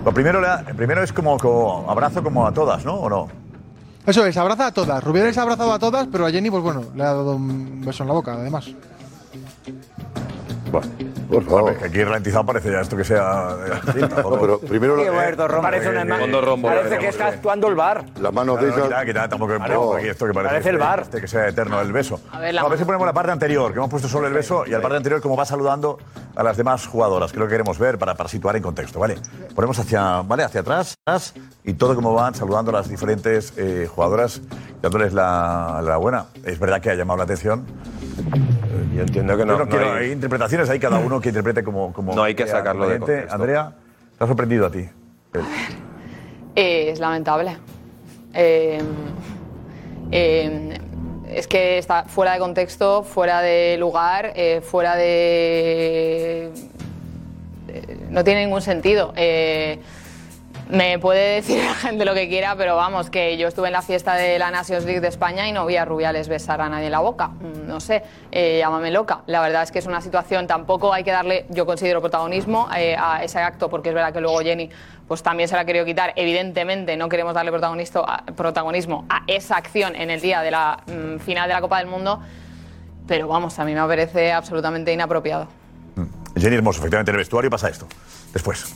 Lo primero, primero es como, como abrazo como a todas, ¿no? ¿O no? Eso es, abraza a todas. Rubiales ha abrazado a todas, pero a Jenny, pues bueno, le ha dado un beso en la boca, además. Bueno, por favor. que aquí ralentizado parece ya esto que sea. No, pero primero Ron. Parece una Parece que está actuando el bar. Las manos de esas. quita, quita, tampoco Claro. aquí esto que parece, Parece el bar. este que sea eterno el beso. A ver, la No, a ver si ponemos la parte anterior, que hemos puesto solo el beso, y la parte anterior como va saludando a las demás jugadoras, que es lo que queremos ver para, para situar en contexto, ¿vale? Ponemos hacia, ¿vale? hacia atrás, atrás, y todo como van saludando a las diferentes eh, jugadoras, dándoles la, la buena. Es verdad que ha llamado la atención. Yo entiendo que no. Yo no no quiero, hay- hay interpretaciones, hay cada uno que interprete como. como No hay que sacarlo de contexto. Andrea, ¿te ha sorprendido a ti? Eh, es lamentable. Eh, eh, es que está fuera de contexto, fuera de lugar, eh, fuera de... eh, no tiene ningún sentido. Eh, me puede decir la gente lo que quiera, pero vamos, que yo estuve en la fiesta de la Nations League de España y no vi a Rubiales besar a nadie en la boca. Mm, No sé, eh, llámame loca. La verdad es que es una situación, tampoco hay que darle, yo considero, protagonismo eh, a ese acto, porque es verdad que luego Jenny pues también se la ha querido quitar. Evidentemente no queremos darle protagonismo a esa acción en el día de la mm, final de la Copa del Mundo, pero vamos, a mí me parece absolutamente inapropiado. Jenny Hermoso, efectivamente, en el vestuario pasa esto. Después.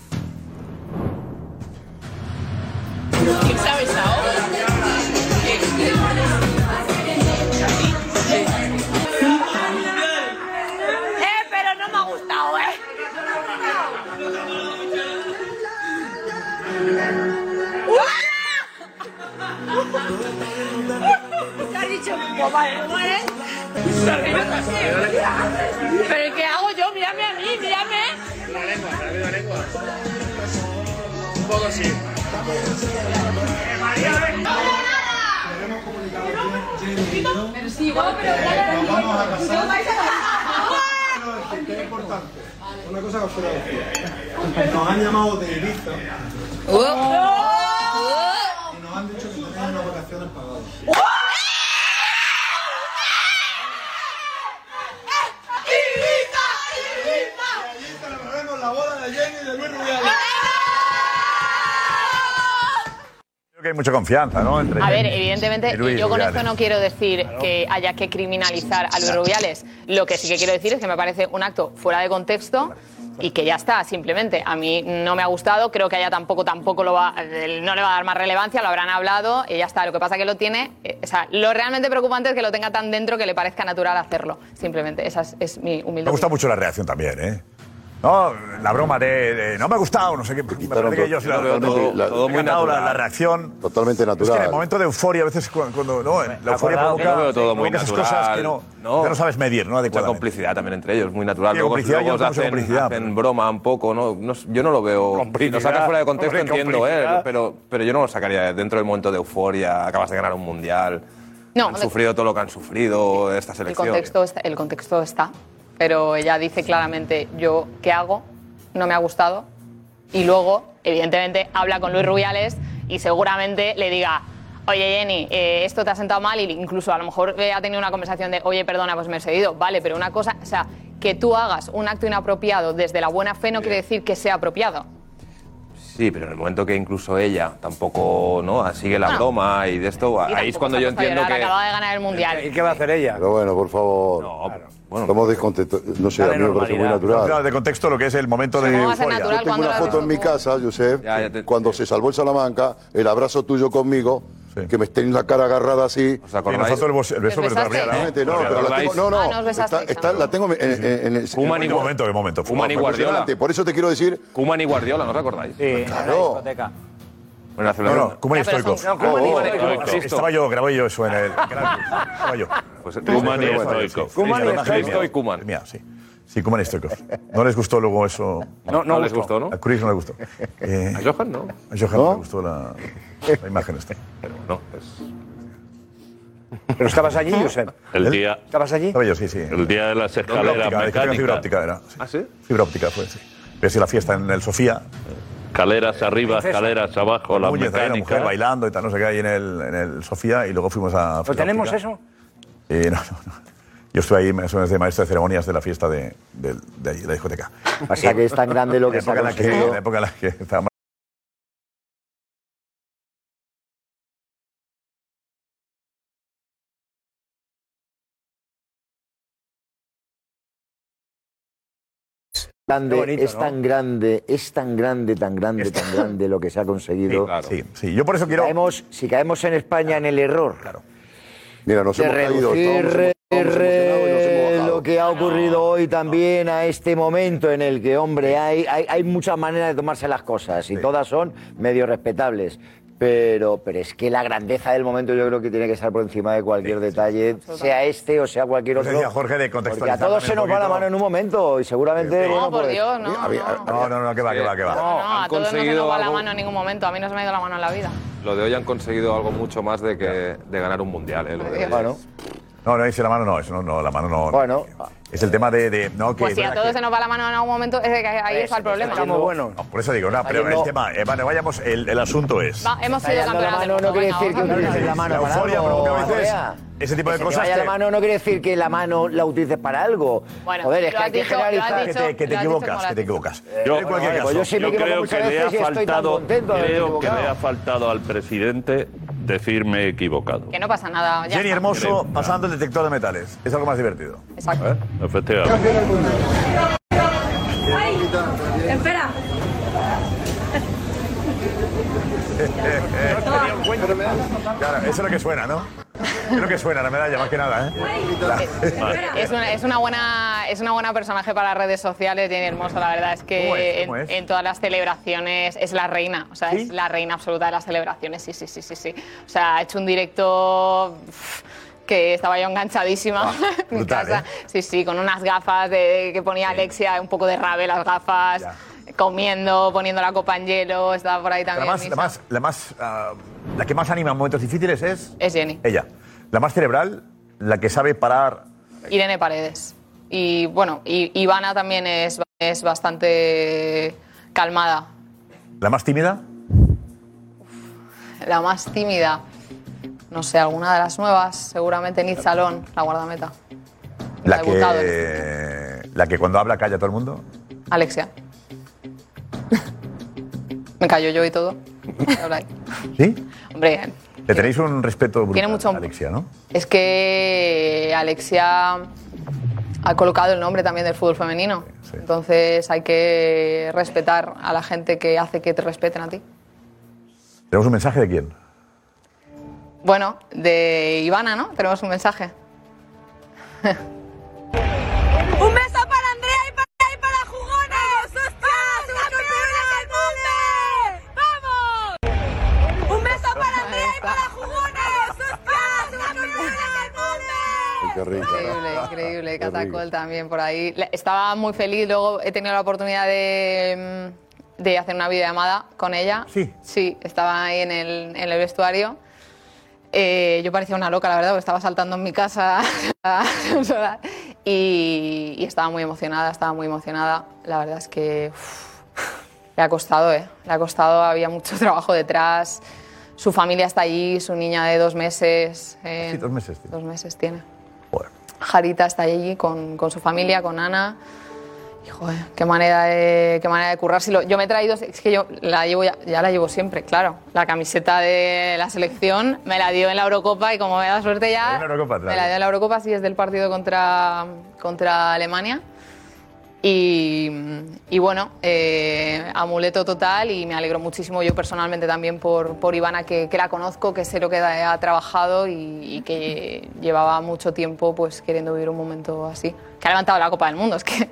¿Quién sabe Eh, pero no me ha gustado, ¿eh? ¿Qué has dicho? Pues vale, ¿cómo eres? ¿Pero qué hago yo? Mírame a mí, mírame. La lengua, la lengua. Un poco sí. Pero sí, pero. Una cosa os quiero decir. Nos han llamado de Ibiza y nos han dicho que tenéis unas vacaciones pagadas. Hay mucha confianza, ¿no? Entre A ver, evidentemente, y yo con Rubiales. esto no quiero decir que haya que criminalizar a Luis Rubiales. Lo que sí que quiero decir es que me parece un acto fuera de contexto y que ya está, simplemente. A mí no me ha gustado, creo que a ella tampoco, tampoco lo va, él no le va a dar más relevancia, lo habrán hablado y ya está. Lo que pasa que lo tiene, eh, o sea, lo realmente preocupante es que lo tenga tan dentro que le parezca natural hacerlo, simplemente. Esa es, es mi humilde Me gusta mucho la reacción también, ¿eh? No, la broma de, de, no me ha gustado, no sé qué. Me parece que yo sí la veo todo, la- todo muy natural. La, la reacción. Totalmente Es que en el natural. momento de euforia, a veces cuando, cuando no, la euforia acordado provoca, veo todo muy esas natural, cosas que no, ¿no? que no sabes medir, ¿no? Mucha complicidad también entre ellos, muy natural. Luego complicidad, luego yo no hacen, mucha complicidad, hacen broma un poco, ¿no? No yo no lo veo. Si lo sacas fuera de contexto, hombre, entiendo, ¿eh? Pero, pero yo no lo sacaría dentro del momento de euforia, acabas de ganar un mundial. No, han sufrido todo lo que han sufrido esta El selección. contexto, está, el contexto está, pero ella dice claramente, yo qué hago, no me ha gustado, y luego, evidentemente, habla con Luis Rubiales y seguramente le diga, oye Jenny, eh, esto te ha sentado mal, y incluso a lo mejor eh, ha tenido una conversación de, oye, perdona, pues me he cedido, vale, pero una cosa, o sea, que tú hagas un acto inapropiado desde la buena fe no quiere decir que sea apropiado. Sí, pero en el momento que incluso ella tampoco no sigue la broma y de esto, ahí es cuando yo entiendo que. Acaba de ganar el Mundial. ¿Y qué va a hacer ella? Pero bueno, por favor. Estamos descontentos. No sé, a mí me parece muy natural. Claro, de contexto lo que es el momento de ¿Cómo va a ser euforia. Yo tengo una la foto en mi casa, Josep, cuando se salvó el Salamanca, el abrazo tuyo conmigo, que me estéis la cara agarrada así. Y nos faltó el, bos- el beso, ¿Os besasteis? no. No, pero la tengo, no, no, Ah, no os está, besasteis, está- la tengo en, en- en el... Koeman y ¿Qué momento, qué momento? Koeman y Guardiola. impresionante. Por eso te quiero decir... Kuman y Guardiola, ¿no os acordáis? Sí, Claro. discoteca. Bueno, No, no, pero Stoikov. son- no, Koeman Oh, Estaba yo, grabé yo eso en el. Estaba yo. Pues Kuman y Kuman sí, y Koeman. Mía, sí. Sí, Kuman y Stoikov. No les gustó luego eso. No, no les gustó, ¿no? A Chris no le gustó. Eh, A Johan no. a Johan no le gustó la, la imagen esta. No, es... ¿Pero estabas allí, Josep? El día, ¿Estabas allí? Estaba yo, sí, sí. el día de las escaleras fibra óptica era. sí. ¿Ah, sí? Fibra óptica fue, sí. Pero sí, la fiesta en el Sofía. Escaleras arriba, escaleras abajo, las Muñez, ahí la mujer bailando y tal, no sé qué, ahí en el, en el Sofía. Y luego fuimos a. ¿Pues fibra tenemos eso? Eh, no, no, no. Yo estoy ahí más o menos de maestro de ceremonias de la fiesta de, de, de ahí, de la discoteca. O sea que es tan grande lo que la se ha época en la que, conseguido. en la época en la que grande, Qué bonito, es ¿no? tan grande, es tan grande, tan grande, tan grande lo que se ha conseguido. Sí, sí. Yo por eso Si quiero. caemos, si caemos en España en el error Mira, nos hemos caído. lo que ha ocurrido hoy también a este momento en el que, hombre, hay, hay, hay muchas maneras de tomarse las cosas y todas son medio respetables. Pero, pero es que la grandeza del momento yo creo que tiene que estar por encima de cualquier detalle, sea este o sea cualquier Pues otro. decía Jorge de porque a contextualizar todos se también nos un va la poquito. mano en un momento y seguramente... No, bueno, por pues- Dios, no. Había- no. No, no, no, que va, que va, que va. No, han a todos no se conseguido nos va la algo- mano en ningún momento. A mí no se me ha ido la mano en la vida. Lo de hoy han conseguido algo mucho más de que de ganar un mundial. ¿eh? Lo de hoy Bueno, es- No, no dice la mano, no, eso no, no, la mano no. bueno, Es el tema de. de no, que Pues es si a todos que- se nos va la mano en algún momento, es de que ahí está el problema. Estamos buenos. No, por eso digo, no, pero Está el yendo- tema. eh, vale, vayamos, el, el asunto es. Va, hemos Está sido del mano mundo. no quiere decir que la mano La euforia provoca a veces. Ese tipo de Que cosas vaya que- la mano no quiere decir que la mano la utilices para algo. Bueno, Joder, es que hay que generalizar. que te, que te equivocas, que te equivocas. Yo- en cualquier caso. pues yo sí Yo creo que le ha faltado, creo que le ha faltado al presidente decirme equivocado. Que no pasa nada. Ya Jenny está. Hermoso pasando el detector de metales. Es algo más divertido. Exacto. ¿Eh? Efectivamente. Espera. Claro, eso es lo que suena, ¿no? Lo que suena, la medalla, más que nada, ¿eh? La- Es una, es una buena es una buena personaje para las redes sociales, Jenny Hermoso. La verdad es que ¿Cómo es? ¿Cómo en, es? en todas las celebraciones es la reina. O sea, es la reina absoluta de las celebraciones. Sí, sí, sí, sí, sí. O sea, ha hecho un directo que estaba yo enganchadísima en mi brutal, casa. ¿eh? Sí, sí, con unas gafas de, que ponía Alexia, un poco de rave las gafas. Ya. Comiendo, poniendo la copa en hielo, estaba por ahí La también. más, la más, la más, ah, la que más anima en momentos difíciles es Es Jenny. ella. La más cerebral, la que sabe parar. Irene Paredes. Y bueno, y Ivana también es, es bastante calmada. La más tímida, La más tímida. No sé, alguna de las nuevas, seguramente Nid Salón, la guardameta. la que, la que cuando habla calla a todo el mundo. Alexia. Me callo yo y todo. ¿Sí? Hombre, Le tenéis un respeto brutal Tiene mucho- a Alexia, ¿no? es que Alexia ha colocado el nombre también del fútbol femenino. Entonces hay que respetar a la gente que hace que te respeten a ti. ¿Tenemos un mensaje de quién? Bueno, de Ivana, ¿no? Tenemos un mensaje. ¡Un beso para Andrea y para, y para Jugones! ¡Vamos, campeonas del mundo! ¡Vamos! ¡Un beso para Andrea y para Jugones! ¡Vamos, campeonas del mundo! Qué rico. Increíble, increíble. Catacol también por ahí. Estaba muy feliz. Luego he tenido la oportunidad de, mm, de hacer una videollamada con ella. Sí. Sí, estaba ahí en el, en el vestuario. Eh, yo parecía una loca, la verdad, porque estaba saltando en mi casa. y, y estaba muy emocionada, estaba muy emocionada. La verdad es que uf, le ha costado, ¿eh? Le ha costado, había mucho trabajo detrás. Su familia está allí, su niña de dos meses. eh, Sí, dos meses. tío. Dos meses tiene. Jarita está allí con, con su familia, con Ana. Y, joder, qué manera de, qué manera de currárselo. Yo me he traído, es que yo la llevo ya, ya la llevo siempre, claro. La camiseta de la selección me la dio en la Eurocopa y como me da suerte ya, En la Eurocopa, me la dio en la Eurocopa, sí, es del partido contra, contra Alemania. Y, y bueno, eh, amuleto total y me alegro muchísimo yo personalmente también por, por Ivana, que, que la conozco, que sé lo que ha trabajado y, y que llevaba mucho tiempo pues queriendo vivir un momento así. Que ha levantado la Copa del Mundo, es que...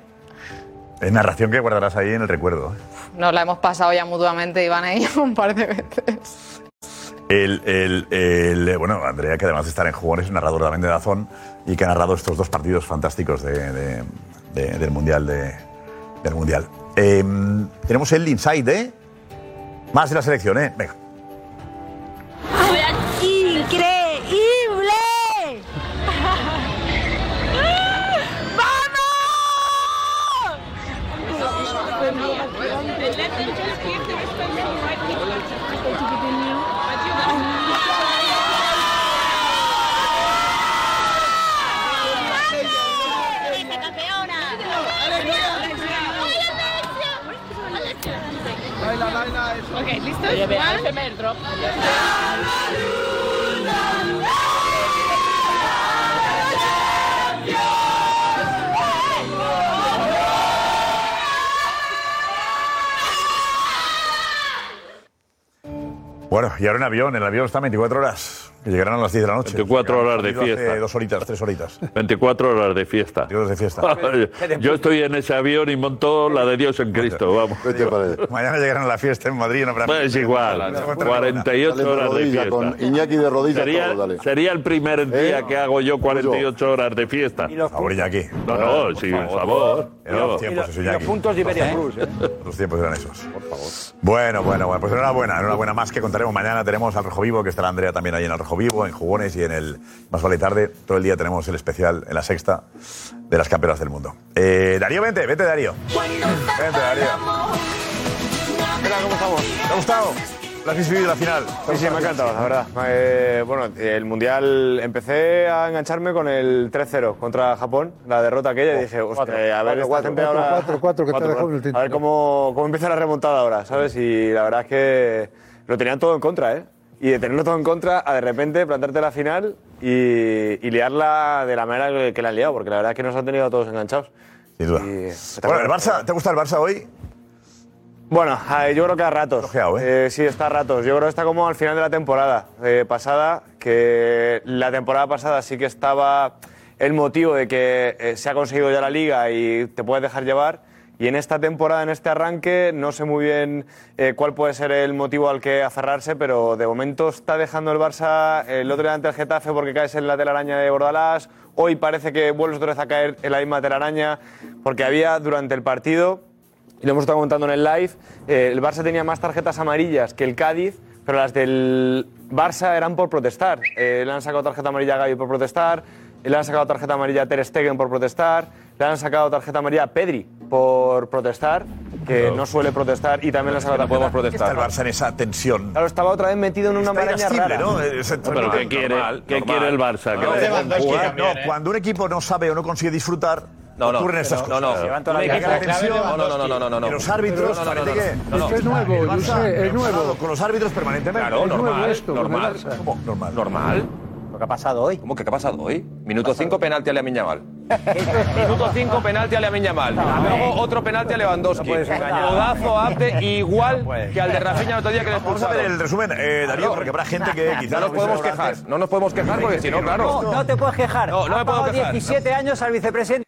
Es narración que guardarás ahí en el recuerdo. ¿eh? Nos la hemos pasado ya mutuamente, Iván y yo, un par de veces. El, el- el, eh, bueno, Andrea, que además de estar en jugones, es narrador también de Dazón y que ha narrado estos dos partidos fantásticos de- de- de- del Mundial. de- del mundial. Eh, tenemos el inside de más de la selección, ¿eh? Bueno, y ahora en avión. El avión está 24 horas. Que llegarán a las 10 de la noche. 24 Llegarán horas de hace fiesta. Dos horitas, tres horitas. 24 horas de fiesta. 24 horas de fiesta. Yo estoy en ese avión y monto la de Dios en Cristo, vamos. Mañana llegarán a la fiesta en Madrid. No Pues igual, 48 Dale de horas de fiesta. con Iñaki de rodillas, Sería, todo, dale. sería el primer día ¿Eh? que hago yo 48 horas de fiesta. Favor, Iñaki. No, no, sí, por favor. Los tiempos, eso, Iñaki. puntos de Iberia Plus, ¿eh? Los tiempos eran esos. Por favor. Bueno, bueno, bueno. Pues enhorabuena, enhorabuena más que contaremos mañana. Tenemos al Rojo Vivo, que estará Andrea también ahí en el Rojo Vivo, en Jugones y en el Más Vale Tarde. Todo el día tenemos el especial en la sexta de las campeonas del mundo. Eh, Darío, vente, vente, Darío. Vente, Darío. ¿Cómo estamos? ¿Te ha gustado? ¿La has vivido la final? Sí, sí, me ha encantado, la verdad. Eh, bueno, el Mundial empecé a engancharme con el 3-0 contra Japón, la derrota aquella, y dije, hostia, a ver, esta gente ahora... 4, 4, que te ha dejado en el tinto. A ver cómo, cómo empieza la remontada ahora, ¿sabes? Y la verdad es que lo tenían todo en contra, ¿eh? Y de tenerlo todo en contra, a de repente plantarte la final y, y liarla de la manera que, la han liado, porque la verdad es que nos han tenido a todos enganchados. Sin duda. Bueno, el Barça, ¿te gusta el Barça hoy? Bueno, eh, yo creo que a ratos. Eh, sí, está a ratos. Yo creo que está como al final de la temporada eh, pasada, que la temporada pasada sí que estaba el motivo de que eh, se ha conseguido ya la liga y te puedes dejar llevar. Y en esta temporada, en este arranque, no sé muy bien eh, cuál puede ser el motivo al que aferrarse, pero de momento está dejando el Barça el otro día ante el Getafe porque caes en la telaraña de Bordalás. Hoy parece que vuelves otra vez a caer en la misma telaraña porque había durante el partido y lo hemos estado contando en el live, eh, el Barça tenía más tarjetas amarillas que el Cádiz, pero las del Barça eran por protestar. Eh, le han sacado tarjeta amarilla a Gaby por protestar, le han sacado tarjeta amarilla a Ter Stegen por protestar, le han sacado tarjeta amarilla a Pedri por protestar, que no, suele protestar, y también sacado tarjeta... podemos protestar. Está el Barça en esa tensión. Claro, estaba otra vez metido en una Está maraña irascible, rara. ¿no? Es- es- Pero ¿qué quiere, normal, ¿qué normal. quiere el Barça? Que jugar. no, cuando un equipo no sabe o no consigue disfrutar, No, no, ocurren estas no, cosas. no. Levanta la Un cara. equipo La clave tensión, de No, no, no, no, no, no. y los árbitros, No, no, no, parece no, que... no, que es nuevo, el Barça José, es nuevo. Con los árbitros permanentemente. Claro, normal, el. Normal. Normal. Lo que ha pasado hoy. ¿Cómo que qué ha pasado hoy? Minuto 5, penalti a Lamine Yamal. Minuto 5, penalti a Lamine Yamal. Luego otro penalti a Lewandowski. Codazo a Abde, igual que al de Rafinha el otro día que le Vamos a ver el resumen, eh, Darío, porque habrá gente que quizás... No nos podemos quejar, no nos podemos quejar porque si no, claro. No, no te puedes quejar. No, no Ha me puedo quejar. 17 años al vicepresidente.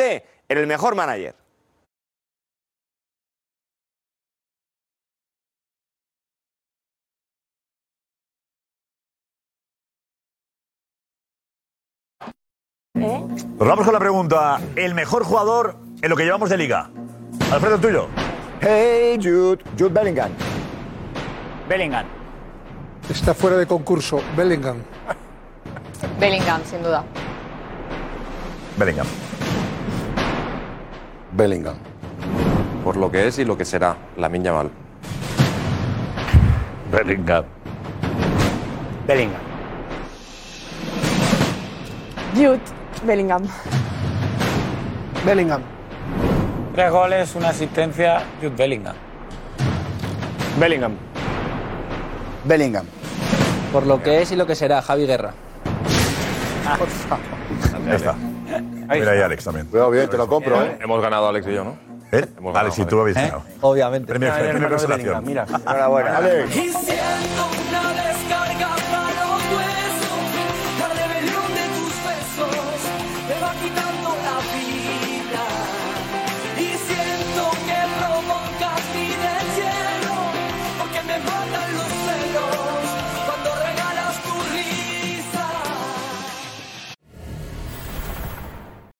en el mejor manager. Nos vamos con la pregunta. El mejor jugador en lo que llevamos de liga. Alfredo, el tuyo. Hey, Jude. Jude Bellingham. Bellingham. Está fuera de concurso. Bellingham. Bellingham, sin duda. Bellingham. Bellingham. Por lo que es y lo que será, Lamine Yamal. Bellingham. Bellingham. Jude Bellingham. Bellingham. Tres goles, una asistencia, Jude Bellingham. Bellingham. Bellingham. Por lo que es y lo que será, Javi Guerra. Ya está. Mira ahí Alex también. Cuidado bien, te lo compro, ¿eh? Hemos ganado Alex y yo, ¿no? ¿Eh? Alex, y tú habéis ganado. Obviamente. Premio, premio consolación. Mira. Enhorabuena. Alex.